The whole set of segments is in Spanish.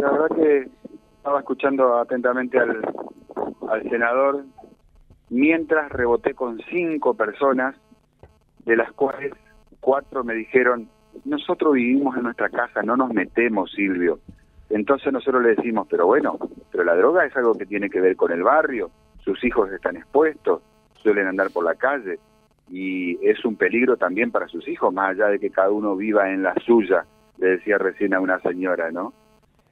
la verdad que estaba escuchando atentamente al, senador mientras reboté con cinco personas, de las cuales cuatro me dijeron, nosotros vivimos en nuestra casa, no nos metemos, Silvio. Entonces nosotros le decimos, pero bueno, pero la droga es algo que tiene que ver con el barrio, sus hijos están expuestos, suelen andar por la calle y es un peligro también para sus hijos, más allá de que cada uno viva en la suya, le decía recién a una señora, ¿no?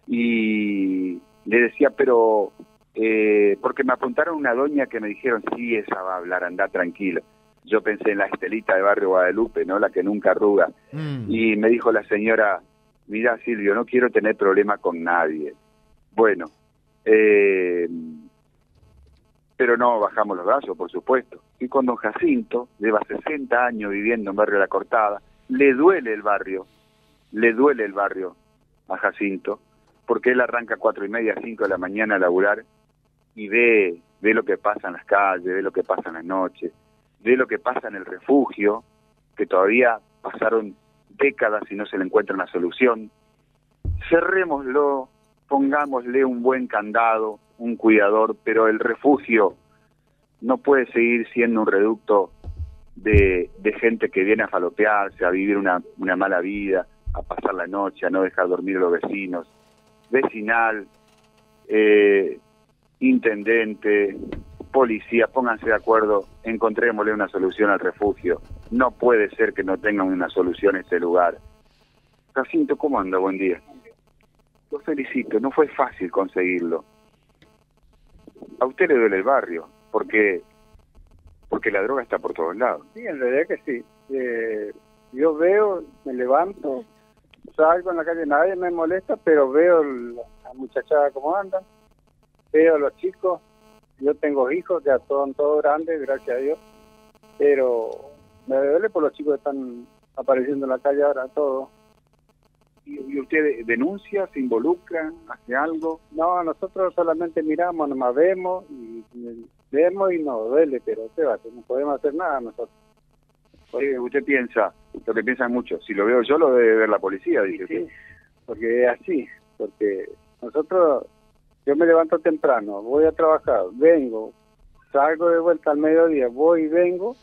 Y le decía, pero, eh, porque me apuntaron una doña que me dijeron, sí, esa va a hablar, anda tranquilo. Yo pensé en la Estelita de Barrio Guadalupe, ¿no? La que nunca arruga. Mm. Y me dijo la señora, mira Silvio, no quiero tener problema con nadie. Bueno, eh, pero no bajamos los brazos, por supuesto. Y con don Jacinto, lleva 60 años viviendo en Barrio La Cortada, le duele el barrio, le duele el barrio a Jacinto, porque él arranca a cuatro y media, cinco de la mañana a laburar y ve, ve lo que pasa en las calles, ve lo que pasa en las noches, ve lo que pasa en el refugio, que todavía pasaron décadas y no se le encuentra una solución. Cerrémoslo, pongámosle un buen candado, un cuidador, pero el refugio no puede seguir siendo un reducto de, de gente que viene a falopearse, a vivir una, una mala vida, a pasar la noche, a no dejar dormir a los vecinos. Vecinal, eh, intendente, policía, pónganse de acuerdo, encontrémosle una solución al refugio. No puede ser que no tengan una solución este lugar. Jacinto, ¿cómo anda? Buen día. Lo felicito, no fue fácil conseguirlo. A usted le duele el barrio, porque porque la droga está por todos lados. Sí, en realidad que sí. Eh, yo veo, me levanto, salgo en la calle, nadie me molesta, pero veo la muchachada cómo andan, veo a los chicos, yo tengo hijos, ya son todos grandes, gracias a Dios, pero me duele por los chicos que están apareciendo en la calle ahora, todos. ¿Y, usted denuncia, se involucra, hace algo? No, nosotros solamente miramos, nomás vemos, y, y vemos y nos duele, pero ¿qué va? no podemos hacer nada nosotros. Porque usted piensa, lo que piensan muchos, si lo veo yo lo debe ver la policía, dice Sí, usted. porque es así, porque nosotros, yo me levanto temprano, voy a trabajar, vengo, salgo de vuelta al mediodía, voy y vengo,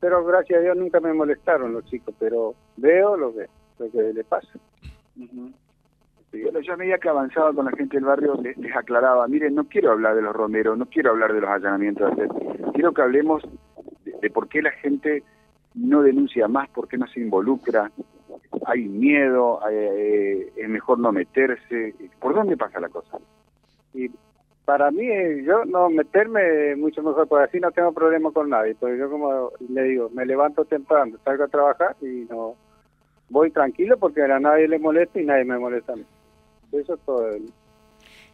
pero gracias a Dios nunca me molestaron los chicos, pero veo lo que, lo que le pasa. Ujú. Y Bueno, yo a medida que avanzaba con la gente del barrio les, les aclaraba, miren, no quiero hablar de los romeros, no quiero hablar de los allanamientos, quiero que hablemos de, de por qué la gente no denuncia más, por qué no se involucra, hay miedo, eh, es mejor no meterse, ¿por dónde pasa la cosa? Y para mí, yo no meterme mucho mejor, porque así no tengo problema con nadie, porque yo como le digo, me levanto temprano, salgo a trabajar y no voy tranquilo porque a nadie le molesta y nadie me molesta a mí. Eso es todo.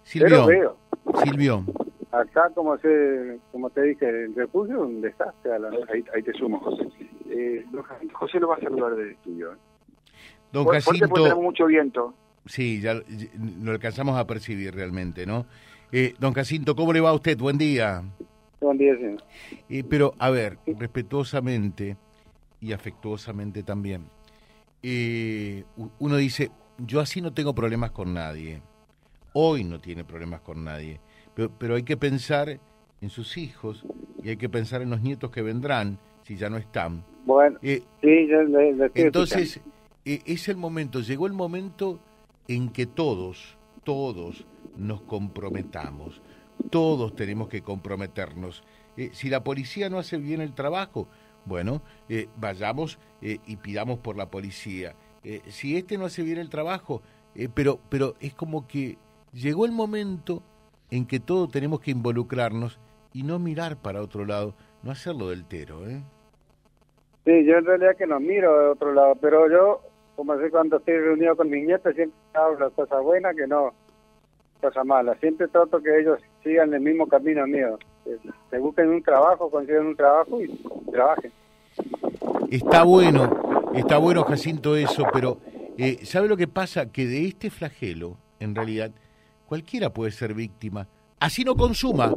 Silvio, Pero veo, Silvio, acá como se, como te dije, el refugio es un desastre. A la Ahí, ahí te sumo, José. Eh, don Jacinto, José lo va a saludar del estudio. ¿eh? don porque mucho viento. sí, ya lo alcanzamos a percibir realmente, ¿no? Eh, don Jacinto, ¿cómo le va a usted? Buen día. Buen día, señor. Eh, pero, a ver, respetuosamente y afectuosamente también, eh, uno dice, yo así no tengo problemas con nadie, hoy no tiene problemas con nadie, pero, pero hay que pensar en sus hijos y hay que pensar en los nietos que vendrán, si ya no están. Bueno, Eh, sí, yo le, le estoy entonces, eh, es el momento, llegó el momento en que todos, todos nos comprometamos, todos tenemos que comprometernos. Eh, si la policía no hace bien el trabajo, bueno, vayamos eh, y pidamos por la policía. Si este no hace bien el trabajo, pero, pero es como que llegó el momento en que todos tenemos que involucrarnos y no mirar para otro lado, no hacerlo del tero, ¿eh? Sí, yo en realidad que no miro de otro lado, pero yo, como sé cuando estoy reunido con mis nietos, siempre hablo cosas buenas que no cosas malas. Siempre trato que ellos sigan el mismo camino mío. Se busquen un trabajo, consigan un trabajo y trabajen. Está bueno, está bueno Jacinto eso, pero eh, ¿sabe lo que pasa? Que de este flagelo, en realidad, cualquiera puede ser víctima. Así no consuma,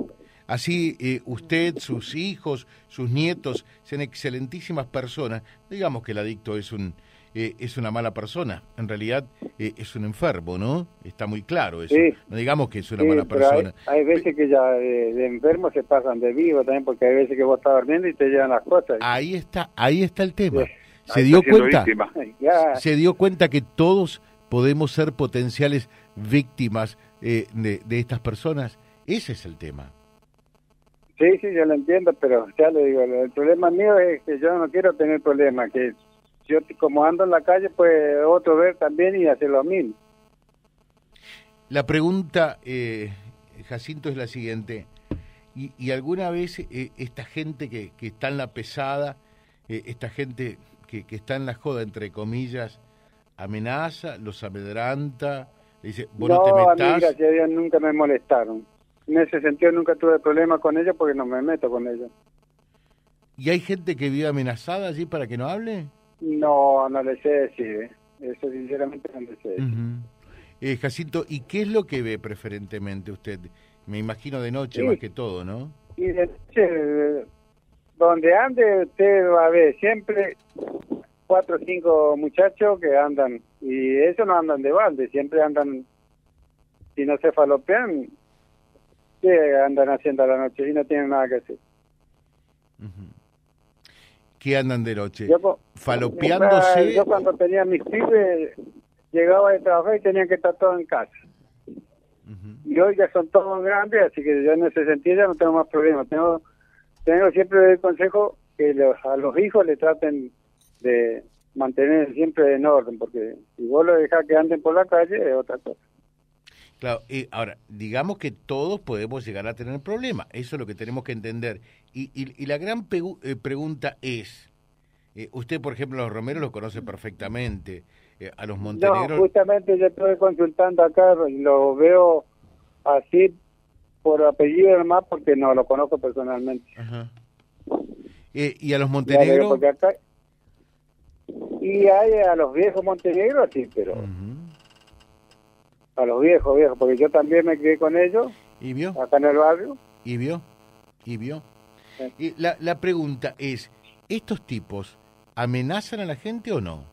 así eh, usted, sus hijos, sus nietos, sean excelentísimas personas. Digamos que el adicto es un eh, es una mala persona. En realidad eh, es un enfermo, ¿no? Está muy claro eso. Sí. No digamos que es una Sí, mala persona. Hay, hay veces que ya de, de enfermos se pasan de vivo también, porque hay veces que vos estás durmiendo y te llevan las cosas. Ahí está, ahí está el tema. Sí. Se dio cuenta, se dio cuenta que todos podemos ser potenciales víctimas eh, de, de estas personas. Ese es el tema. Sí, sí, yo lo entiendo, pero ya le digo, el problema mío es que yo no quiero tener problemas, que yo como ando en la calle, pues otro ver también y hacer lo mismo. La pregunta, eh, Jacinto, es la siguiente. ¿Y, y alguna vez eh, esta gente que, que está en la pesada, eh, esta gente que, que está en la joda, entre comillas, amenaza, los amedranta, le dice, vos no, no, te a mí, gracias a Dios, nunca me molestaron. En ese sentido nunca tuve problemas con ellos porque no me meto con ellos. ¿Y hay gente que vive amenazada allí para que no hable? No, no le sé decir, ¿eh? eso sinceramente no le sé decir. Eh, Jacinto, ¿y qué es lo que ve preferentemente usted? Me imagino de noche Sí. más que todo, ¿no? Y de noche, donde ande, usted va a ver siempre cuatro o cinco muchachos que andan, y eso no andan de balde, siempre andan, si no se falopean, ¿qué andan haciendo a la noche? Y no tienen nada que hacer. ¿Qué andan de noche? Yo, Falopeándose. Yo cuando tenía mis pibes, llegaba de trabajar y tenían que estar todos en casa. Y hoy ya son todos grandes, así que yo en ese sentido ya no tengo más problemas. Tengo, tengo siempre el consejo que los- a los hijos le traten de mantener siempre en orden, porque si vos lo dejás que anden por la calle es otra cosa. Claro, y ahora, digamos que todos podemos llegar a tener problemas, eso es lo que tenemos que entender. Y, y- y la gran eh, pregunta es, eh, usted por ejemplo a los romeros los conoce perfectamente, eh, a los No, montenegros... justamente yo estoy consultando acá y lo veo así por apellido nomás porque no lo conozco personalmente. Ajá. Eh, y a los montenegros... porque acá- Y hay a los viejos montenegros, sí, pero Ujú. A los viejos, viejos, porque yo también me quedé con ellos ¿Y vio? acá en el barrio. ¿Y vio? ¿Y vio? Sí. Y la, la pregunta es, ¿estos tipos amenazan a la gente o no?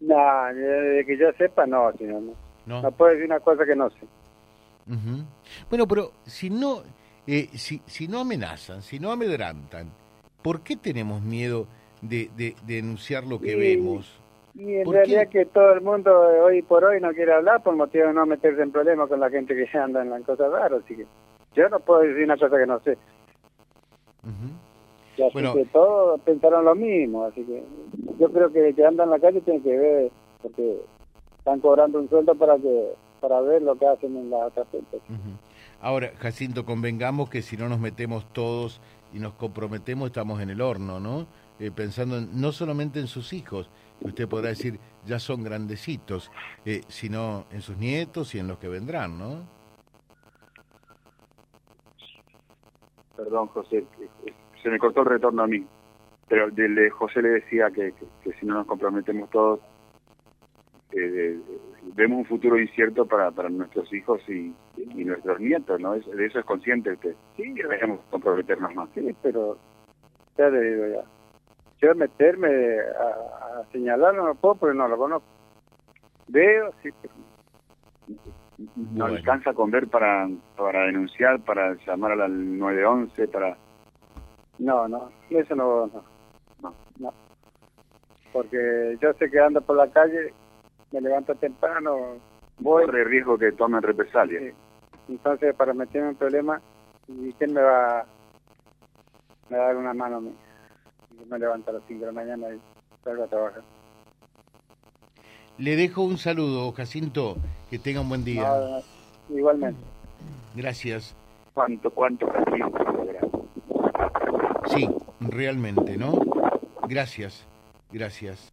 No, de que yo sepa, no, señor. No, No. no puedo decir una cosa que no sé. Ujú. Bueno, pero si no, eh, si, si no amenazan, si no amedrantan, ¿por qué tenemos miedo de, de- de denunciar lo que Y- vemos? Y en ¿Por realidad qué? que todo el mundo eh, hoy por hoy no quiere hablar por motivo de no meterse en problemas con la gente que anda en las cosas raras. Así que yo no puedo decir una cosa que no sé. Ujú. Y así Bueno. que todos pensaron lo mismo. Así que yo creo que el que anda en la calle tiene que ver, porque están cobrando un sueldo para que para ver lo que hacen en las otras gente. Ujú. Ahora, Jacinto, convengamos que si no nos metemos todos y nos comprometemos, estamos en el horno, ¿no? Eh, pensando en- no solamente en sus hijos, usted podrá decir ya son grandecitos, eh, sino en sus nietos y en los que vendrán, ¿no? Perdón, José, se me cortó el retorno a mí. Pero de José le decía que, que- que si no nos comprometemos todos, eh, vemos un futuro incierto para, para nuestros hijos y, y nuestros nietos, ¿no? Es- de eso es consciente usted. Sí, deberíamos comprometernos más. Sí, pero ya le digo ya. Yo meterme a, a señalar no lo puedo porque no lo conozco. Veo, sí, pero No Bueno. alcanza con ver para, para denunciar, para llamar a la 911, para... no, no, eso no, no, No. no. Porque yo sé que ando por la calle, me levanto temprano, voy, Corre riesgo que tomen represalias. sí. entonces para meterme en problemas, ¿y quién me va, me va a dar una mano a mí? Yo me levanto a las 5 de la mañana y salgo a trabajar. Le dejo un saludo, Jacinto, que tenga un buen día. No, no, igualmente. Gracias. ¿Cuánto, cuánto logra? Sí, realmente, ¿no? Gracias, gracias.